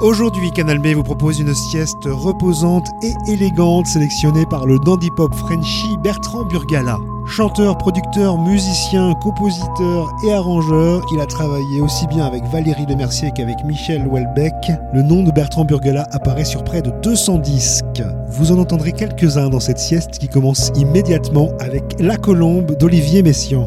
Aujourd'hui, Canal B vous propose une sieste reposante et élégante sélectionnée par le dandy pop Frenchy Bertrand Burgala. Chanteur, producteur, musicien, compositeur et arrangeur, il a travaillé aussi bien avec Valérie Lemercier qu'avec Michel Houellebecq. Le nom de Bertrand Burgala apparaît sur près de 200 disques. Vous en entendrez quelques-uns dans cette sieste qui commence immédiatement avec La Colombe d'Olivier Messiaen.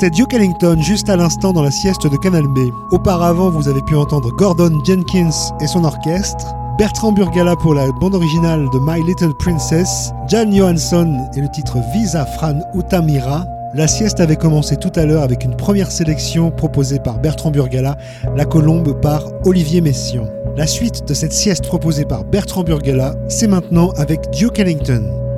C'était Duke Ellington juste à l'instant dans la sieste de Canal B. Auparavant, vous avez pu entendre Gordon Jenkins et son orchestre, Bertrand Burgala pour la bande originale de My Little Princess, Jan Johansson et le titre Visa Fran Utamira. La sieste avait commencé tout à l'heure avec une première sélection proposée par Bertrand Burgala, La Colombe par Olivier Messiaen. La suite de cette sieste proposée par Bertrand Burgala, c'est maintenant avec Duke Ellington.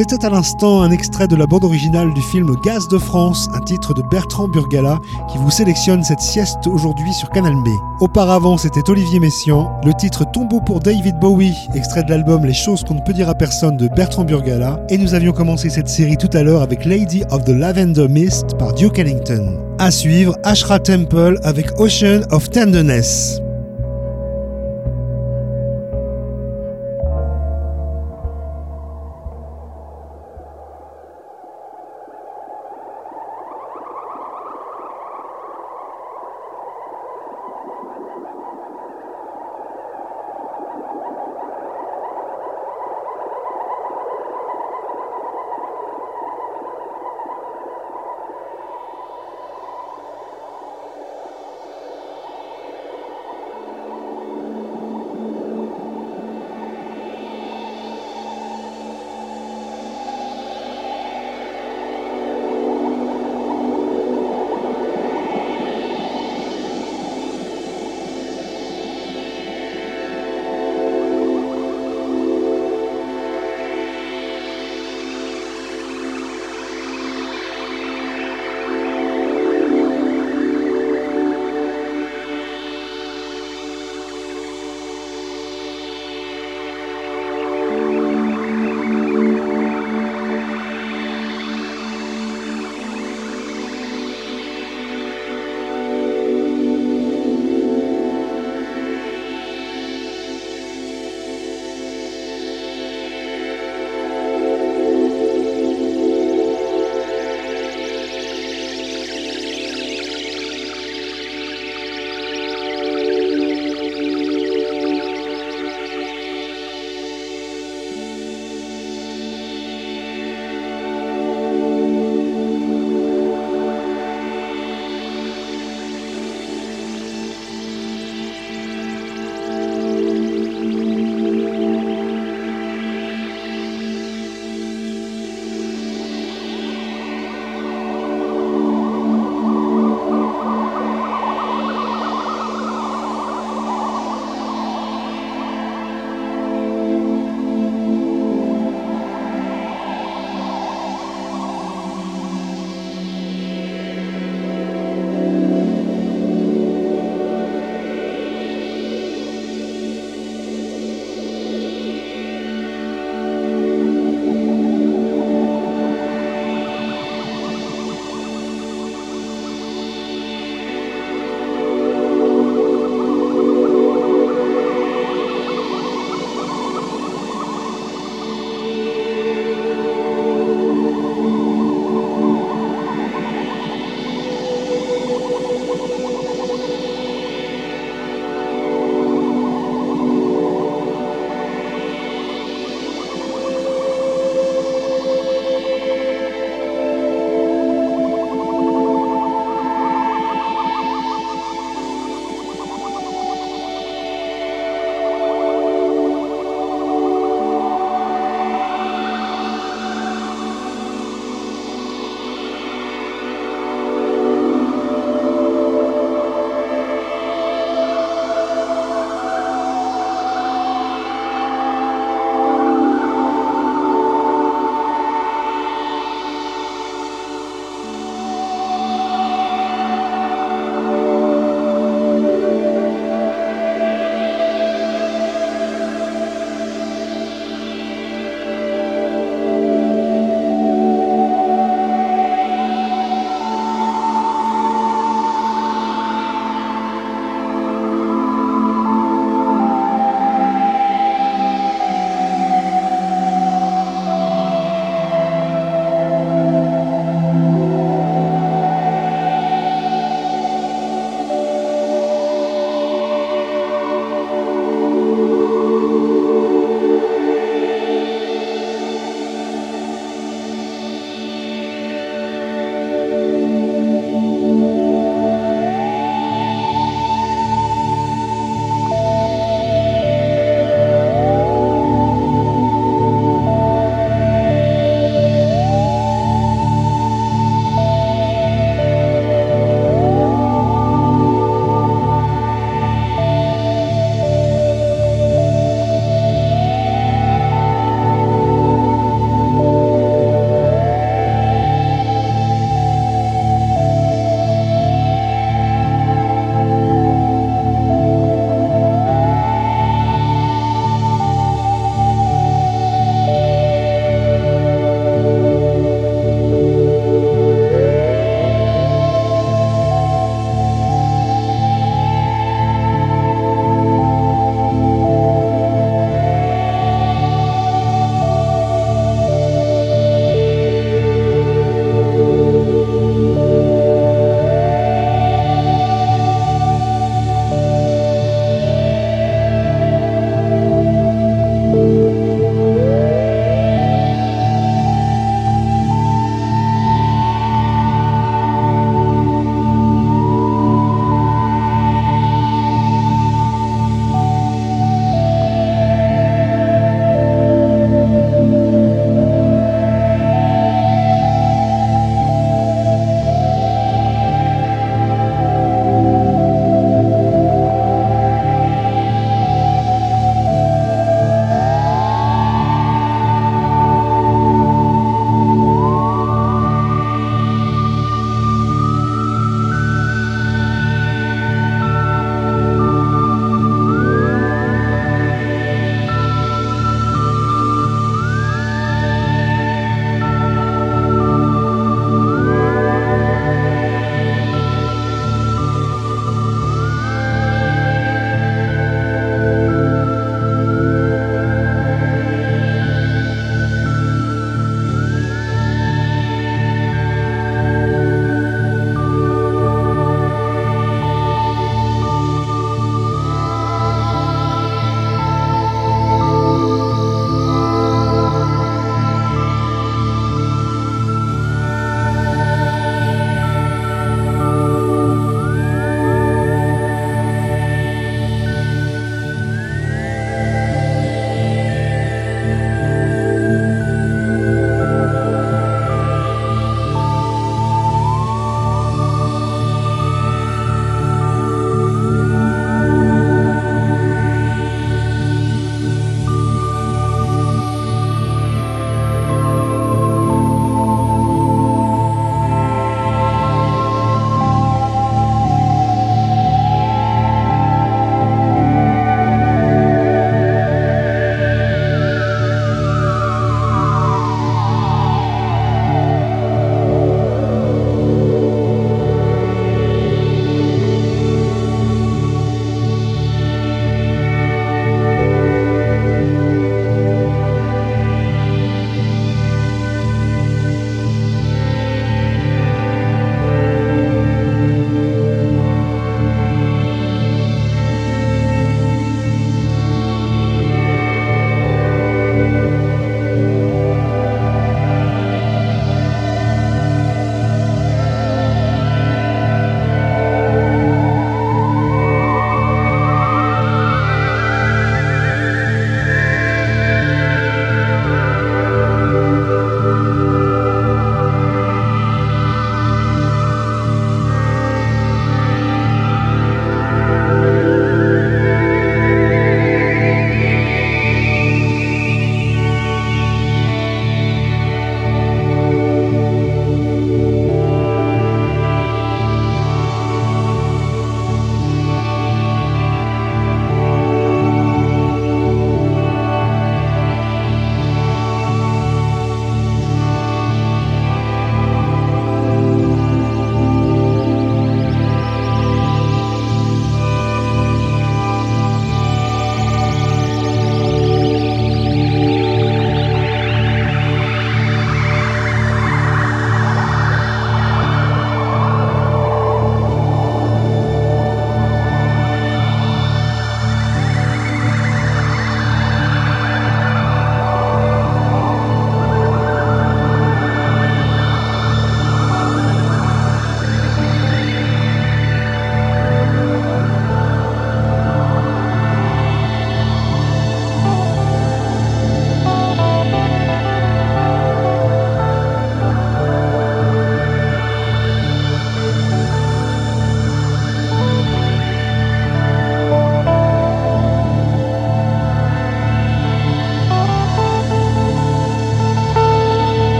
C'était à l'instant un extrait de la bande originale du film Gaz de France, un titre de Bertrand Burgala qui vous sélectionne cette sieste aujourd'hui sur Canal B. Auparavant, c'était Olivier Messiaen, le titre Tombeau pour David Bowie, extrait de l'album Les choses qu'on ne peut dire à personne de Bertrand Burgala, et nous avions commencé cette série tout à l'heure avec Lady of the Lavender Mist par Duke Ellington. À suivre, Ashra Temple avec Ocean of Tenderness.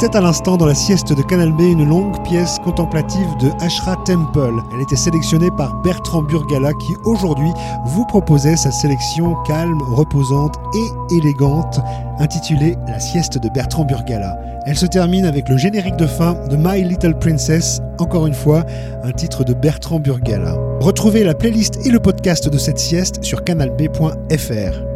C'était à l'instant dans la sieste de Canal B une longue pièce contemplative de Ashra Temple. Elle était sélectionnée par Bertrand Burgala qui aujourd'hui vous proposait sa sélection calme, reposante et élégante intitulée La sieste de Bertrand Burgala. Elle se termine avec le générique de fin de My Little Princess, encore une fois un titre de Bertrand Burgala. Retrouvez la playlist et le podcast de cette sieste sur canalb.fr.